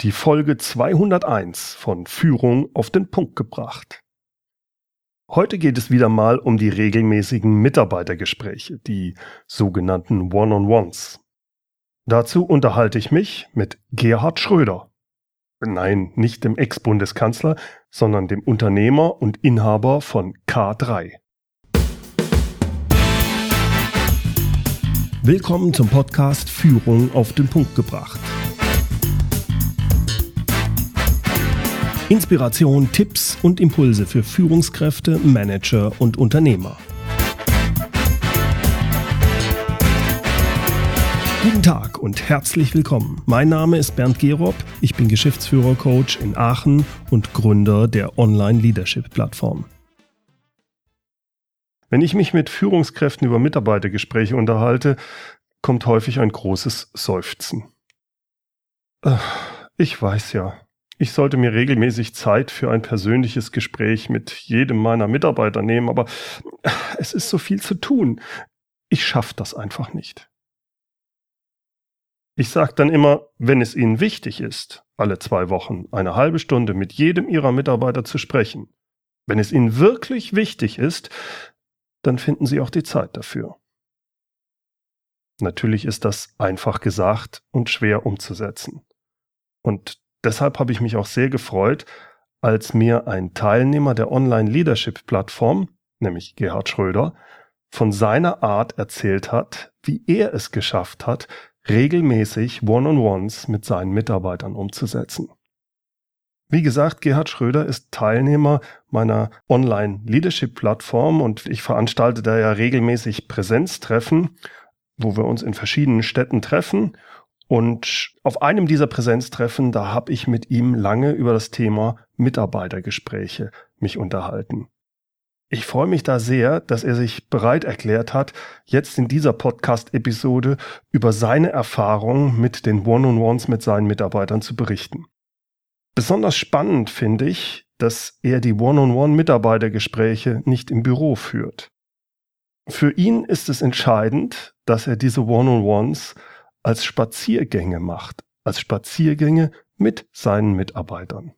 die Folge 201 von Führung auf den Punkt gebracht. Heute geht es wieder mal um die regelmäßigen Mitarbeitergespräche, die sogenannten One-on-Ones. Dazu unterhalte ich mich mit Gerhard Schröder. Nein, nicht dem Ex-Bundeskanzler, sondern dem Unternehmer und Inhaber von K3. Willkommen zum Podcast Führung auf den Punkt gebracht. Inspiration, Tipps und Impulse für Führungskräfte, Manager und Unternehmer. Guten Tag und herzlich willkommen. Mein Name ist Bernd Gerob, ich bin Geschäftsführer-Coach in Aachen und Gründer der Online-Leadership-Plattform. Wenn ich mich mit Führungskräften über Mitarbeitergespräche unterhalte, kommt häufig ein großes Seufzen. Ich weiß ja, ich sollte mir regelmäßig Zeit für ein persönliches Gespräch mit jedem meiner Mitarbeiter nehmen, aber es ist so viel zu tun. Ich schaffe das einfach nicht. Ich sage dann immer, wenn es Ihnen wichtig ist, alle zwei Wochen eine halbe Stunde mit jedem Ihrer Mitarbeiter zu sprechen, wenn es Ihnen wirklich wichtig ist, dann finden Sie auch die Zeit dafür. Natürlich ist das einfach gesagt und schwer umzusetzen. Und deshalb habe ich mich auch sehr gefreut, als mir ein Teilnehmer der Online-Leadership-Plattform, nämlich Gerhard Schröder, von seiner Art erzählt hat, wie er es geschafft hat, regelmäßig One-on-Ones mit seinen Mitarbeitern umzusetzen. Wie gesagt, Gerhard Schröder ist Teilnehmer meiner Online-Leadership-Plattform und ich veranstalte da ja regelmäßig Präsenztreffen, wo wir uns in verschiedenen Städten treffen und auf einem dieser Präsenztreffen, da habe ich mit ihm lange über das Thema Mitarbeitergespräche mich unterhalten. Ich freue mich da sehr, dass er sich bereit erklärt hat, jetzt in dieser Podcast-Episode über seine Erfahrungen mit den One-on-Ones mit seinen Mitarbeitern zu berichten. Besonders spannend finde ich, dass er die One-on-One-Mitarbeitergespräche nicht im Büro führt. Für ihn ist es entscheidend, dass er diese One-on-Ones als Spaziergänge macht, als Spaziergänge mit seinen Mitarbeitern.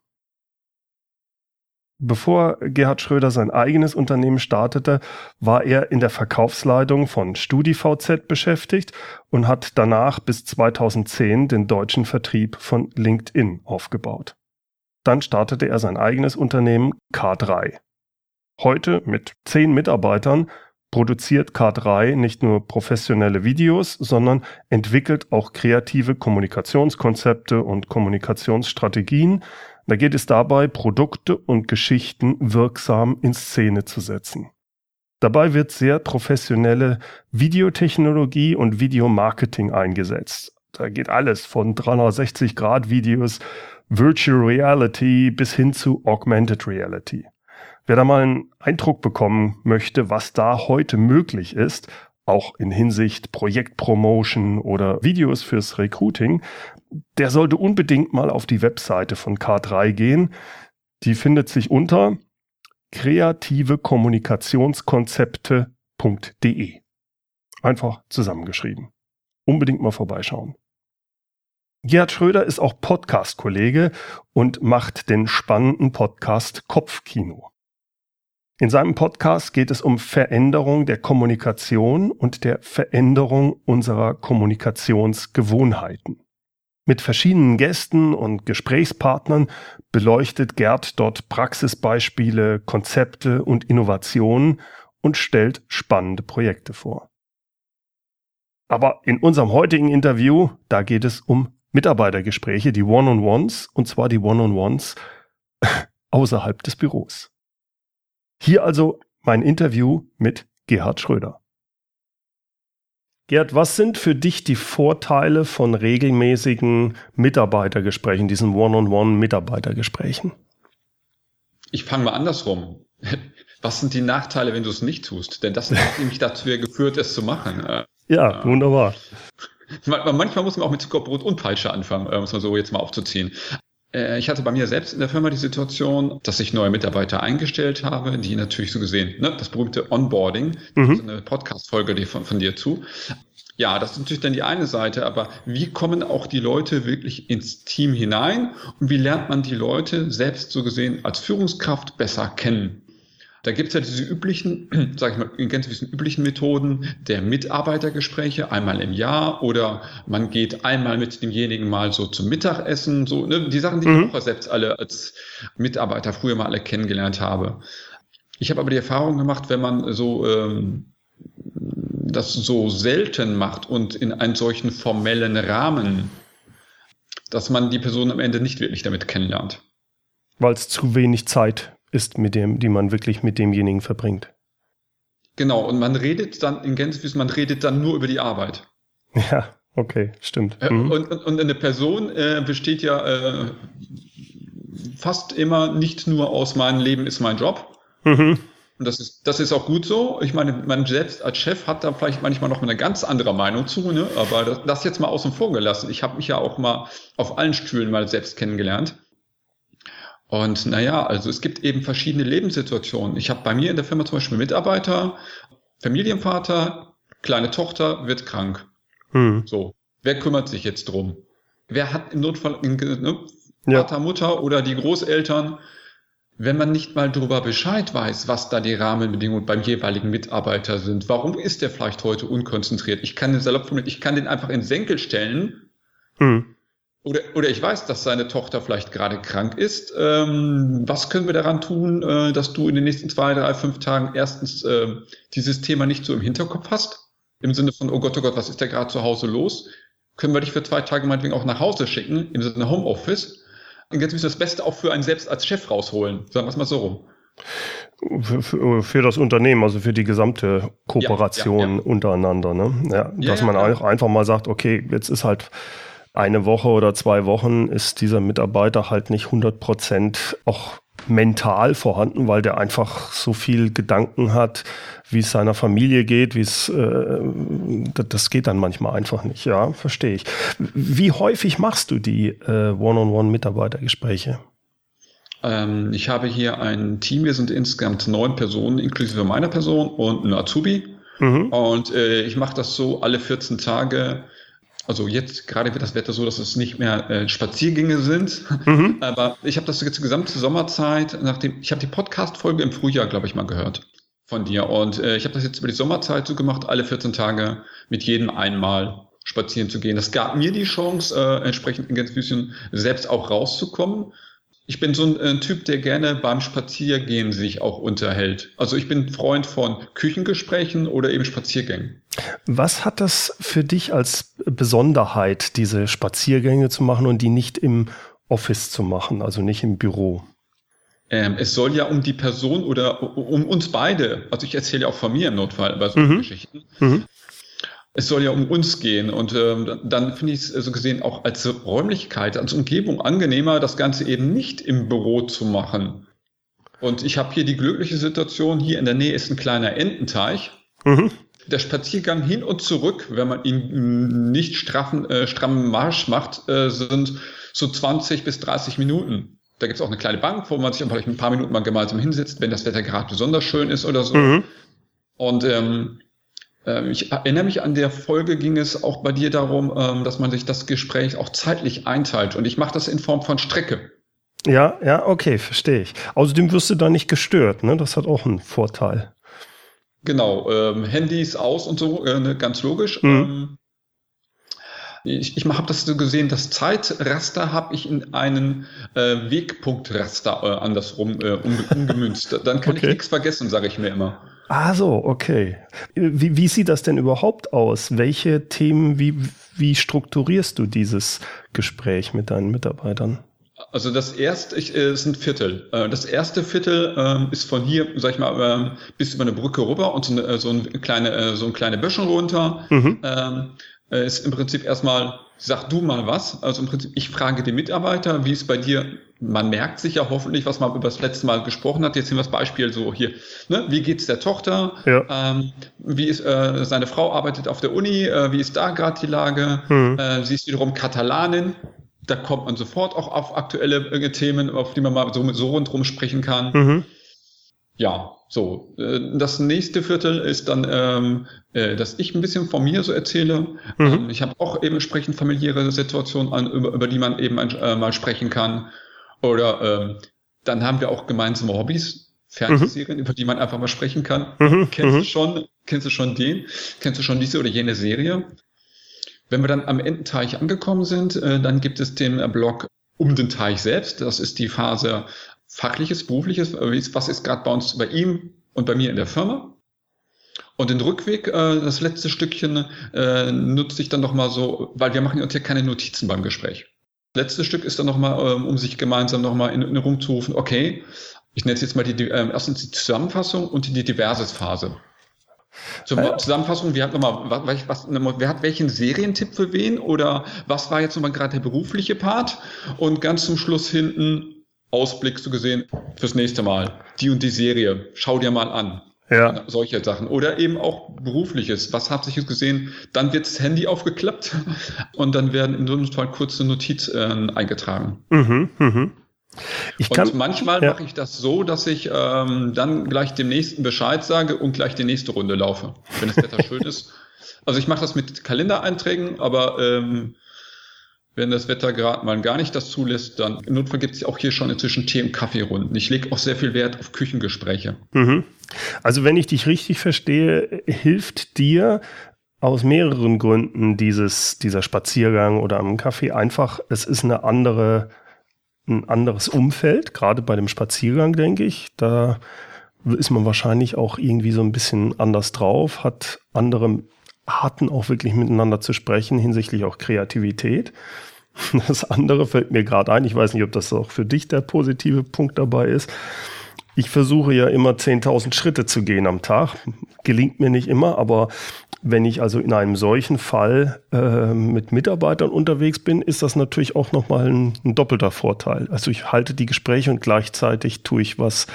Bevor Gerhard Schröder sein eigenes Unternehmen startete, war er in der Verkaufsleitung von StudiVZ beschäftigt und hat danach bis 2010 den deutschen Vertrieb von LinkedIn aufgebaut. Dann startete er sein eigenes Unternehmen K3. Heute mit zehn Mitarbeitern produziert K3 nicht nur professionelle Videos, sondern entwickelt auch kreative Kommunikationskonzepte und Kommunikationsstrategien. Da geht es dabei, Produkte und Geschichten wirksam in Szene zu setzen. Dabei wird sehr professionelle Videotechnologie und Videomarketing eingesetzt. Da geht alles von 360-Grad-Videos, Virtual Reality bis hin zu Augmented Reality. Wer da mal einen Eindruck bekommen möchte, was da heute möglich ist, auch in Hinsicht Projektpromotion oder Videos fürs Recruiting, der sollte unbedingt mal auf die Webseite von K3 gehen. Die findet sich unter kreativekommunikationskonzepte.de. Einfach zusammengeschrieben. Unbedingt mal vorbeischauen. Gerhard Schröder ist auch Podcast-Kollege und macht den spannenden Podcast Kopfkino. In seinem Podcast geht es um Veränderung der Kommunikation und der Veränderung unserer Kommunikationsgewohnheiten. Mit verschiedenen Gästen und Gesprächspartnern beleuchtet Gerd dort Praxisbeispiele, Konzepte und Innovationen und stellt spannende Projekte vor. Aber in unserem heutigen Interview, da geht es um Mitarbeitergespräche, die One-on-Ones, und zwar die One-on-Ones außerhalb des Büros. Hier also mein Interview mit Gerhard Schröder. Gerd, was sind für dich die Vorteile von regelmäßigen Mitarbeitergesprächen, diesen One-on-One-Mitarbeitergesprächen? Ich fange mal andersrum. Was sind die Nachteile, wenn du es nicht tust? Denn das hat nämlich dazu geführt, es zu machen. Ja, wunderbar. Manchmal muss man auch mit Zuckerbrot und Peitsche anfangen, äh, muss man so jetzt mal aufzuziehen. Äh, ich hatte bei mir selbst in der Firma die Situation, dass ich neue Mitarbeiter eingestellt habe, die natürlich so gesehen, ne, das berühmte Onboarding, mhm. so eine Podcast-Folge von, von dir zu. Ja, das ist natürlich dann die eine Seite, aber wie kommen auch die Leute wirklich ins Team hinein und wie lernt man die Leute selbst so gesehen als Führungskraft besser kennen? Da gibt es ja diese üblichen, sag ich mal, in ganz diesen üblichen Methoden der Mitarbeitergespräche einmal im Jahr oder man geht einmal mit demjenigen mal so zum Mittagessen, so ne, die Sachen, die mhm. ich auch selbst alle als Mitarbeiter früher mal alle kennengelernt habe. Ich habe aber die Erfahrung gemacht, wenn man so ähm, das so selten macht und in einen solchen formellen Rahmen, dass man die Person am Ende nicht wirklich damit kennenlernt. Weil es zu wenig Zeit ist, mit dem, die man wirklich mit demjenigen verbringt. Genau, und man redet dann in Gänsefüß, man redet dann nur über die Arbeit. Ja, okay, stimmt. Äh, mhm. Und, und, und, eine Person äh, besteht ja äh, fast immer nicht nur aus mein Leben ist mein Job. Mhm. Und das ist, das ist auch gut so. Ich meine, man selbst als Chef hat da vielleicht manchmal noch eine ganz andere Meinung zu, ne? aber das, das jetzt mal außen vor gelassen. Ich habe mich ja auch mal auf allen Stühlen mal selbst kennengelernt. Und naja, also es gibt eben verschiedene Lebenssituationen. Ich habe bei mir in der Firma zum Beispiel Mitarbeiter, Familienvater, kleine Tochter wird krank. Hm. So, wer kümmert sich jetzt drum? Wer hat im Notfall ne, Vater, ja. Mutter oder die Großeltern? Wenn man nicht mal darüber Bescheid weiß, was da die Rahmenbedingungen beim jeweiligen Mitarbeiter sind, warum ist der vielleicht heute unkonzentriert? Ich kann den salopp ich kann den einfach in Senkel stellen. Hm oder, oder ich weiß, dass seine Tochter vielleicht gerade krank ist. Ähm, was können wir daran tun, äh, dass du in den nächsten zwei, drei, fünf Tagen erstens äh, dieses Thema nicht so im Hinterkopf hast? Im Sinne von, oh Gott, oh Gott, was ist da gerade zu Hause los? Können wir dich für zwei Tage meinetwegen auch nach Hause schicken, im Sinne Homeoffice? Und jetzt müssen wir das Beste auch für einen selbst als Chef rausholen. Sagen wir es mal so rum. Für, für, für, das Unternehmen, also für die gesamte Kooperation ja, ja, ja. untereinander, ne? Dass man auch einfach mal sagt, okay, jetzt ist halt eine Woche oder zwei Wochen ist dieser Mitarbeiter halt nicht 100 Prozent auch mental vorhanden, weil der einfach so viel Gedanken hat, wie es seiner Familie geht, wie es äh, das geht dann manchmal einfach nicht. Ja, verstehe ich. Wie häufig machst du die äh, One-on-One-Mitarbeitergespräche? Ähm, ich habe hier ein Team, wir sind insgesamt neun Personen, inklusive meiner Person und ein Azubi. Mhm. Und äh, ich mache das so alle 14 Tage also jetzt gerade wird das Wetter so, dass es nicht mehr äh, Spaziergänge sind. Mhm. Aber ich habe das jetzt die gesamte Sommerzeit, nachdem ich habe die Podcast-Folge im Frühjahr, glaube ich, mal gehört von dir. Und äh, ich habe das jetzt über die Sommerzeit so gemacht, alle 14 Tage mit jedem einmal spazieren zu gehen. Das gab mir die Chance, äh, entsprechend in Gänsefüßchen selbst auch rauszukommen ich bin so ein, ein, Typ, der gerne beim Spaziergehen sich auch unterhält. Also ich bin Freund von Küchengesprächen oder eben Spaziergängen. Was hat das für dich als Besonderheit, diese Spaziergänge zu machen und die nicht im Office zu machen, also nicht im Büro? Ähm, es soll ja um die Person oder um uns beide, also ich erzähle ja auch von mir im Notfall bei solchen mhm. Geschichten, mhm es soll ja um uns gehen. Und ähm, dann finde ich es so gesehen auch als Räumlichkeit, als Umgebung angenehmer, das Ganze eben nicht im Büro zu machen. Und ich habe hier die glückliche Situation, hier in der Nähe ist ein kleiner Ententeich. Mhm. Der Spaziergang hin und zurück, wenn man ihn nicht straffen, äh, strammen Marsch macht, äh, sind so 20 bis 30 Minuten. Da gibt es auch eine kleine Bank, wo man sich vielleicht ein paar Minuten mal gemeinsam hinsetzt, wenn das Wetter gerade besonders schön ist oder so. Mhm. Und ähm, ähm, ich erinnere mich an der Folge ging es auch bei dir darum, ähm, dass man sich das Gespräch auch zeitlich einteilt. Und ich mache das in Form von Strecke. Ja, ja, okay, verstehe ich. Außerdem wirst du da nicht gestört, ne? Das hat auch einen Vorteil. Genau, ähm, Handys aus und so, äh, ne, ganz logisch. Mhm. Ähm, ich, ich habe das so gesehen, das Zeitraster habe ich in einen äh, Wegpunktraster äh, andersrum äh, umgemünzt. Dann kann okay. ich nichts vergessen, sage ich mir immer. Ah so, okay. Wie, wie sieht das denn überhaupt aus? Welche Themen, wie, wie strukturierst du dieses Gespräch mit deinen Mitarbeitern? Also das erste ich, äh, ist ein Viertel. Äh, das erste Viertel äh, ist von hier, sag ich mal, äh, bis über eine Brücke rüber und so, eine, so, ein kleine, äh, so ein kleine Böschung runter. Mhm. Ähm, äh, ist im Prinzip erstmal, sag du mal was. Also im Prinzip, ich frage die Mitarbeiter, wie es bei dir man merkt sich ja hoffentlich, was man über das letzte Mal gesprochen hat. Jetzt nehmen wir das Beispiel so hier. Ne? Wie geht's der Tochter? Ja. Ähm, wie ist äh, seine Frau arbeitet auf der Uni? Äh, wie ist da gerade die Lage? Mhm. Äh, sie ist wiederum Katalanin. Da kommt man sofort auch auf aktuelle äh, Themen, auf die man mal so, so rundherum sprechen kann. Mhm. Ja, so. Äh, das nächste Viertel ist dann, ähm, äh, dass ich ein bisschen von mir so erzähle. Mhm. Ähm, ich habe auch eben entsprechend familiäre Situationen, an, über, über die man eben äh, mal sprechen kann. Oder ähm, dann haben wir auch gemeinsame Hobbys. Fernsehserien, mhm. über die man einfach mal sprechen kann. Mhm. Kennst du mhm. schon, kennst du schon den? Kennst du schon diese oder jene Serie? Wenn wir dann am Endenteich angekommen sind, äh, dann gibt es den Blog um den Teich selbst. Das ist die Phase fachliches, berufliches, äh, was ist gerade bei uns, bei ihm und bei mir in der Firma. Und den Rückweg, äh, das letzte Stückchen, äh, nutze ich dann nochmal so, weil wir machen uns ja keine Notizen beim Gespräch. Das letzte Stück ist dann nochmal, ähm, um sich gemeinsam nochmal in Erinnerung zu rufen, okay, ich nenne es jetzt mal die, äh, erstens die Zusammenfassung und die Diverses-Phase. Zur ja. Zusammenfassung, wer hat, nochmal, was, was, wer hat welchen Serientipp für wen oder was war jetzt nochmal gerade der berufliche Part? Und ganz zum Schluss hinten, Ausblick so gesehen fürs nächste Mal. Die und die Serie, schau dir mal an. Ja. Solche Sachen. Oder eben auch berufliches. Was hat sich jetzt gesehen? Dann wird das Handy aufgeklappt und dann werden in so einem Fall kurze Notizen äh, eingetragen. Mhm, mhm. Ich kann, und manchmal ja. mache ich das so, dass ich ähm, dann gleich dem nächsten Bescheid sage und gleich die nächste Runde laufe, wenn das Wetter schön ist. Also ich mache das mit Kalendereinträgen, aber ähm, wenn das Wetter gerade mal gar nicht das zulässt, dann im Notfall gibt es auch hier schon inzwischen Tee- und Kaffeerunden. Ich lege auch sehr viel Wert auf Küchengespräche. Mhm. Also wenn ich dich richtig verstehe, hilft dir aus mehreren Gründen dieses, dieser Spaziergang oder am Kaffee einfach, es ist eine andere, ein anderes Umfeld, gerade bei dem Spaziergang, denke ich. Da ist man wahrscheinlich auch irgendwie so ein bisschen anders drauf, hat andere Arten auch wirklich miteinander zu sprechen hinsichtlich auch Kreativität. Das andere fällt mir gerade ein, ich weiß nicht, ob das auch für dich der positive Punkt dabei ist. Ich versuche ja immer 10.000 Schritte zu gehen am Tag. Gelingt mir nicht immer, aber wenn ich also in einem solchen Fall äh, mit Mitarbeitern unterwegs bin, ist das natürlich auch nochmal ein, ein doppelter Vorteil. Also ich halte die Gespräche und gleichzeitig tue ich was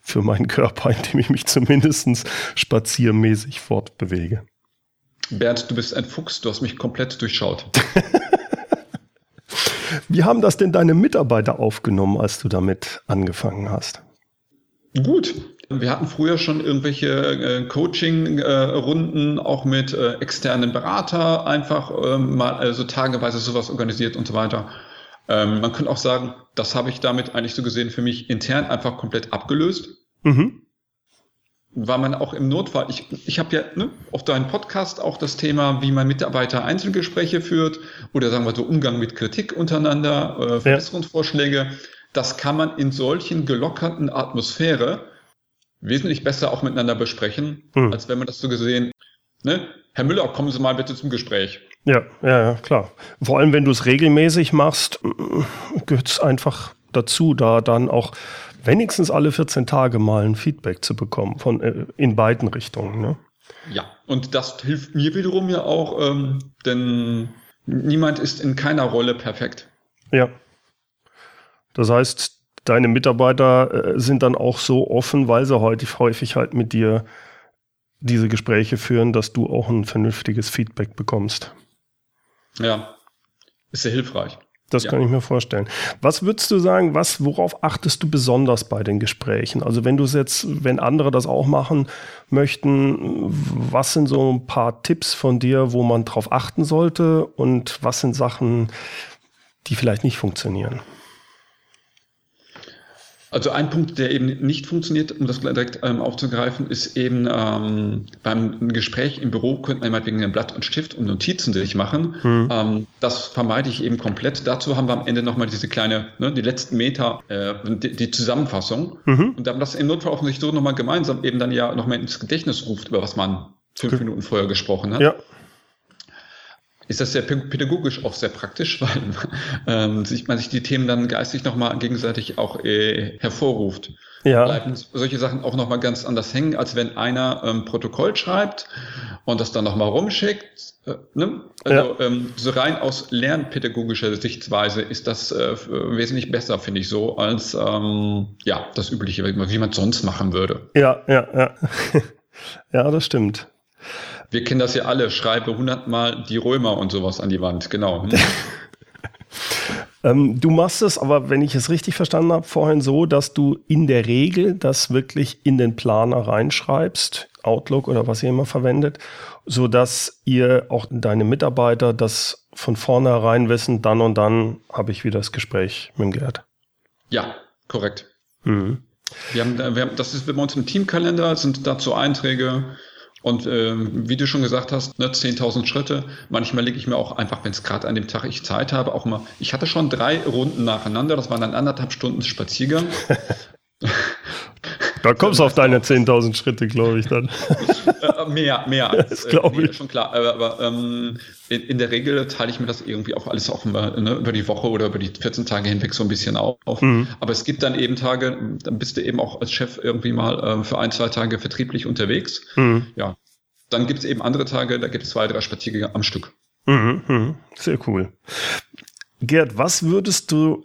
für meinen Körper, indem ich mich zumindest spaziermäßig fortbewege. Bernd, du bist ein Fuchs, du hast mich komplett durchschaut. Wie haben das denn deine Mitarbeiter aufgenommen, als du damit angefangen hast? Gut. Wir hatten früher schon irgendwelche äh, Coaching-Runden, äh, auch mit äh, externen Berater, einfach ähm, mal also tageweise sowas organisiert und so weiter. Ähm, man könnte auch sagen, das habe ich damit eigentlich so gesehen für mich intern einfach komplett abgelöst. Mhm war man auch im Notfall. Ich, ich habe ja ne, auf deinem Podcast auch das Thema, wie man Mitarbeiter Einzelgespräche führt oder sagen wir so Umgang mit Kritik untereinander, äh, Verbesserungsvorschläge. Ja. Das kann man in solchen gelockerten Atmosphäre wesentlich besser auch miteinander besprechen, hm. als wenn man das so gesehen, ne? Herr Müller, kommen Sie mal bitte zum Gespräch. Ja, ja, ja, klar. Vor allem, wenn du es regelmäßig machst, gehört es einfach dazu, da dann auch wenigstens alle 14 Tage mal ein Feedback zu bekommen von äh, in beiden Richtungen. Ne? Ja, und das hilft mir wiederum ja auch, ähm, denn niemand ist in keiner Rolle perfekt. Ja. Das heißt, deine Mitarbeiter äh, sind dann auch so offen, weil sie heute häufig halt mit dir diese Gespräche führen, dass du auch ein vernünftiges Feedback bekommst. Ja, ist sehr hilfreich. Das ja. kann ich mir vorstellen. Was würdest du sagen, was, worauf achtest du besonders bei den Gesprächen? Also wenn du es jetzt, wenn andere das auch machen möchten, was sind so ein paar Tipps von dir, wo man drauf achten sollte und was sind Sachen, die vielleicht nicht funktionieren? Also ein Punkt, der eben nicht funktioniert, um das direkt ähm, aufzugreifen, ist eben ähm, beim Gespräch im Büro könnte man meinetwegen ein Blatt und Stift und Notizen sich machen. Mhm. Ähm, das vermeide ich eben komplett. Dazu haben wir am Ende nochmal diese kleine, ne, die letzten Meter, äh, die, die, Zusammenfassung. Mhm. Und dann das im Notfall auch sich so nochmal gemeinsam eben dann ja nochmal ins Gedächtnis ruft, über was man fünf. Minuten vorher gesprochen hat. Ja ist das sehr pädagogisch auch sehr praktisch, weil ähm, sich, man sich die Themen dann geistig nochmal gegenseitig auch äh, hervorruft. Ja. Bleiben solche Sachen auch nochmal ganz anders hängen, als wenn einer ähm, Protokoll schreibt und das dann nochmal rumschickt. Äh, ne? Also ja. ähm, so rein aus lernpädagogischer Sichtweise ist das äh, wesentlich besser, finde ich so, als ähm, ja das übliche, wie man es sonst machen würde. Ja, ja, ja. ja, das stimmt. Wir kennen das ja alle, schreibe hundertmal die Römer und sowas an die Wand, genau. Ähm, du machst es aber, wenn ich es richtig verstanden habe, vorhin so, dass du in der Regel das wirklich in den Planer reinschreibst, Outlook oder was ihr immer verwendet, so dass ihr auch deine Mitarbeiter das von vornherein wissen, dann und dann habe ich wieder das Gespräch mit dem Gerd. Ja, korrekt. Mhm. Wir haben, wir haben, das ist bei uns im Teamkalender, sind dazu Einträge, und äh, wie du schon gesagt hast, ne, 10.000 Schritte. Manchmal lege ich mir auch einfach, wenn es gerade an dem Tag ich Zeit habe, auch mal. Ich hatte schon drei Runden nacheinander. Das waren dann anderthalb Stunden Spaziergang. Da kommst du auf deine 10.000 Schritte, glaube ich, dann. Äh, mehr, mehr als, das äh, ich. schon klar. Aber, aber ähm, in, in, der Regel teile ich mir das irgendwie auch alles auch immer, ne, über die Woche oder über die 14 Tage hinweg so ein bisschen auf. Mhm. Aber es gibt dann eben Tage, dann bist du eben auch als Chef irgendwie mal äh, für ein, zwei Tage vertrieblich unterwegs. Mhm. Ja. Dann gibt es eben andere Tage, da gibt es zwei, drei Spaziergänge am Stück. Mhm, mh. Sehr cool. Gerd, was würdest du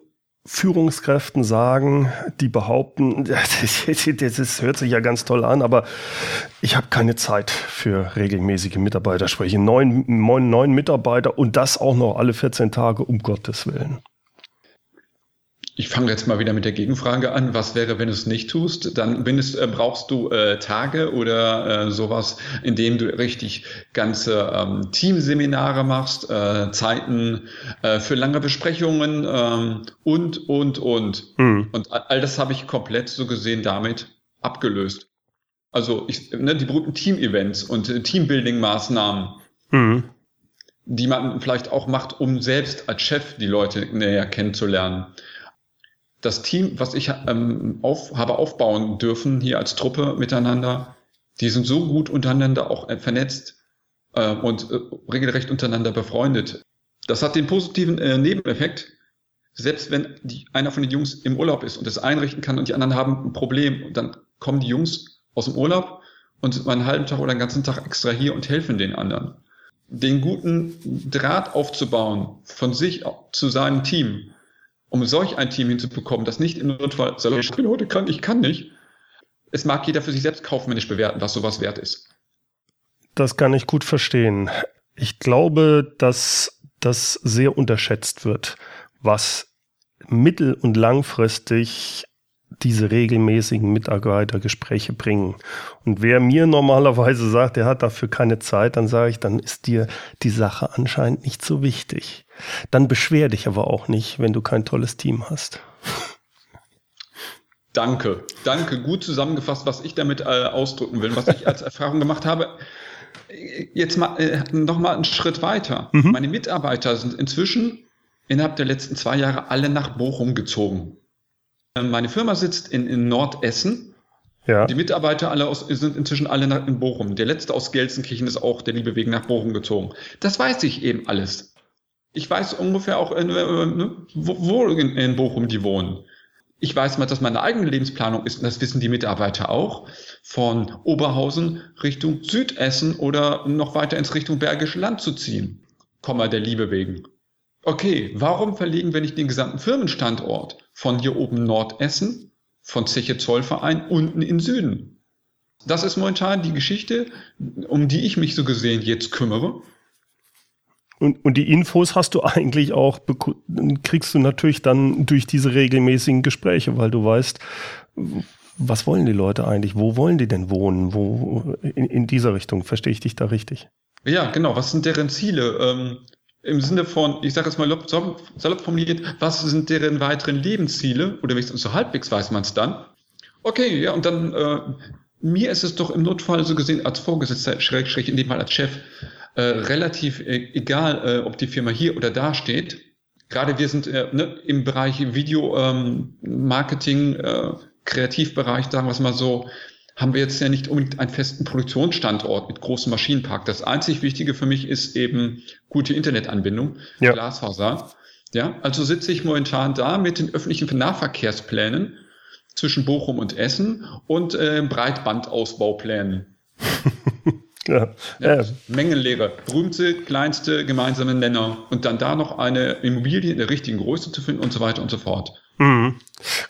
Führungskräften sagen, die behaupten, das, das, hört sich ja ganz toll an, aber ich habe keine Zeit für regelmäßige Mitarbeiterspreche. Neun, neun, neun Mitarbeiter und das auch noch alle 14 Tage, um Gottes Willen. Ich fange jetzt mal wieder mit der Gegenfrage an. Was wäre, wenn du es nicht tust? Dann es, äh, brauchst du äh, Tage oder äh, sowas, in dem du richtig ganze ähm, Teamseminare machst, äh, Zeiten äh, für lange Besprechungen ähm, und, und, und. Hm. Und all das habe ich komplett so gesehen damit abgelöst. Also ich, ne, die berühmten Team-Events und äh, Teambuilding-Maßnahmen. Hm die man vielleicht auch macht, um selbst als Chef die Leute näher kennenzulernen das Team, was ich ähm, auf, habe aufbauen dürfen, hier als Truppe miteinander, die sind so gut untereinander auch äh, vernetzt äh, und äh, regelrecht untereinander befreundet. Das hat den positiven äh, Nebeneffekt, selbst wenn die, einer von den Jungs im Urlaub ist und es einrichten kann und die anderen haben ein Problem, dann kommen die Jungs aus dem Urlaub und sind mal einen halben Tag oder einen ganzen Tag extra hier und helfen den anderen. Den guten Draht aufzubauen von sich zu seinem Team, um solch ein Team hinzubekommen, das nicht im Notfall sagt, ich bin heute krank, ich kann nicht. Es mag jeder für sich selbst kaufmännisch bewerten, was sowas wert ist. Das kann ich gut verstehen. Ich glaube, dass das sehr unterschätzt wird, was mittel- und langfristig diese regelmäßigen Mitarbeitergespräche bringen. Und wer mir normalerweise sagt, er hat dafür keine Zeit, dann sage ich, dann ist dir die Sache anscheinend nicht so wichtig. Dann beschwer dich aber auch nicht, wenn du kein tolles Team hast. Danke, danke. Gut zusammengefasst, was ich damit äh, ausdrücken will, was ich als Erfahrung gemacht habe. Jetzt mal äh, noch mal einen Schritt weiter. Mhm. Meine Mitarbeiter sind inzwischen innerhalb der letzten zwei Jahre alle nach Bochum gezogen. Meine Firma sitzt in, in Nordessen. Ja. Die Mitarbeiter alle aus, sind inzwischen alle nach, in Bochum. Der letzte aus Gelsenkirchen ist auch der liebe Weg nach Bochum gezogen. Das weiß ich eben alles. Ich weiß ungefähr auch, äh, ne, wo, wo in, in Bochum die wohnen. Ich weiß mal, dass meine eigene Lebensplanung ist, und das wissen die Mitarbeiter auch, von Oberhausen Richtung Südessen oder noch weiter ins Richtung Bergische Land zu ziehen. Komma der Liebe wegen. Okay, warum verlegen wir nicht den gesamten Firmenstandort von hier oben Nordessen, von Zeche Zollverein unten in Süden? Das ist momentan die Geschichte, um die ich mich so gesehen jetzt kümmere. Und, und die Infos hast du eigentlich auch, kriegst du natürlich dann durch diese regelmäßigen Gespräche, weil du weißt, was wollen die Leute eigentlich? Wo wollen die denn wohnen? Wo, in, in dieser Richtung, verstehe ich dich da richtig? Ja, genau. Was sind deren Ziele? Ähm, im Sinne von, ich sage jetzt mal salopp formuliert, was sind deren weiteren Lebensziele? Oder wenigstens so halbwegs weiß man es dann. Okay, ja, und dann, äh, mir ist es doch im Notfall so gesehen als Vorgesetzter, schräg, schräg, in dem Fall als Chef, äh, relativ äh, egal, äh, ob die Firma hier oder da steht. Gerade wir sind äh, ne, im Bereich Video, ähm, Marketing, äh, Kreativbereich, sagen wir es mal so, haben wir jetzt ja nicht unbedingt einen festen Produktionsstandort mit großem Maschinenpark. Das einzig Wichtige für mich ist eben gute Internetanbindung, ja. Glasfaser. Ja, also sitze ich momentan da mit den öffentlichen Nahverkehrsplänen zwischen Bochum und Essen und äh, Breitbandausbauplänen. Ja. Ja, Mengenlehre, berühmte, kleinste gemeinsame Nenner und dann da noch eine Immobilie in der richtigen Größe zu finden und so weiter und so fort. Mhm.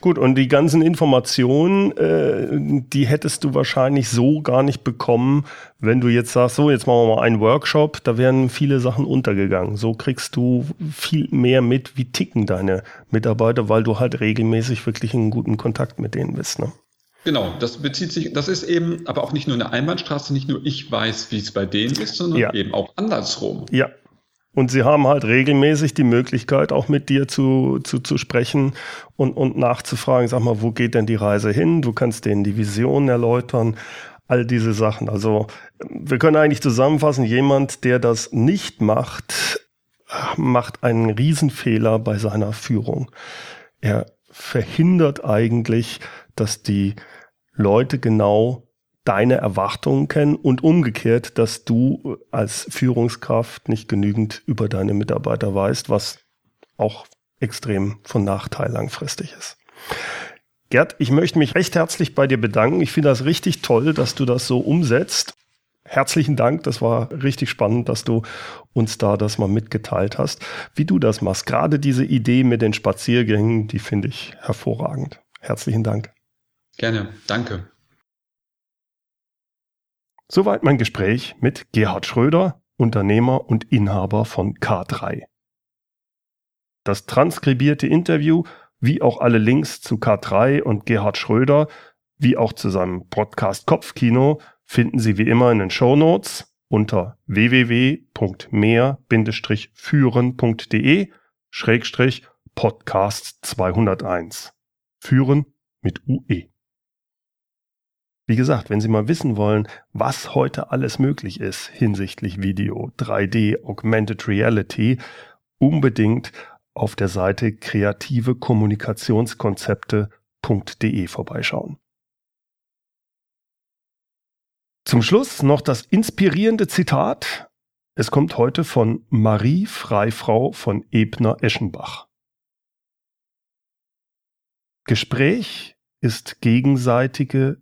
Gut, und die ganzen Informationen, äh, die hättest du wahrscheinlich so gar nicht bekommen, wenn du jetzt sagst, so, jetzt machen wir mal einen Workshop, da wären viele Sachen untergegangen. So kriegst du viel mehr mit, wie ticken deine Mitarbeiter, weil du halt regelmäßig wirklich in guten Kontakt mit denen bist. Ne? Genau, das bezieht sich, das ist eben aber auch nicht nur eine Einbahnstraße, nicht nur ich weiß, wie es bei denen ist, sondern ja. eben auch andersrum. Ja. Und sie haben halt regelmäßig die Möglichkeit, auch mit dir zu, zu, zu sprechen und, und nachzufragen, sag mal, wo geht denn die Reise hin? Du kannst denen die Vision erläutern, all diese Sachen. Also wir können eigentlich zusammenfassen, jemand, der das nicht macht, macht einen Riesenfehler bei seiner Führung. Er verhindert eigentlich, dass die Leute genau deine Erwartungen kennen und umgekehrt, dass du als Führungskraft nicht genügend über deine Mitarbeiter weißt, was auch extrem von Nachteil langfristig ist. Gerd, ich möchte mich recht herzlich bei dir bedanken. Ich finde das richtig toll, dass du das so umsetzt. Herzlichen Dank, das war richtig spannend, dass du uns da das mal mitgeteilt hast, wie du das machst. Gerade diese Idee mit den Spaziergängen, die finde ich hervorragend. Herzlichen Dank. Gerne, danke. Soweit mein Gespräch mit Gerhard Schröder, Unternehmer und Inhaber von K3. Das transkribierte Interview, wie auch alle Links zu K3 und Gerhard Schröder, wie auch zu seinem Podcast Kopfkino, finden Sie wie immer in den Show Notes unter www.mehr-führen.de Schrägstrich Podcast 201. Führen mit UE. Wie gesagt, wenn Sie mal wissen wollen, was heute alles möglich ist hinsichtlich Video, 3D, Augmented Reality, unbedingt auf der Seite kreativekommunikationskonzepte.de vorbeischauen. Zum Schluss noch das inspirierende Zitat. Es kommt heute von Marie Freifrau von Ebner-Eschenbach. Gespräch ist gegenseitige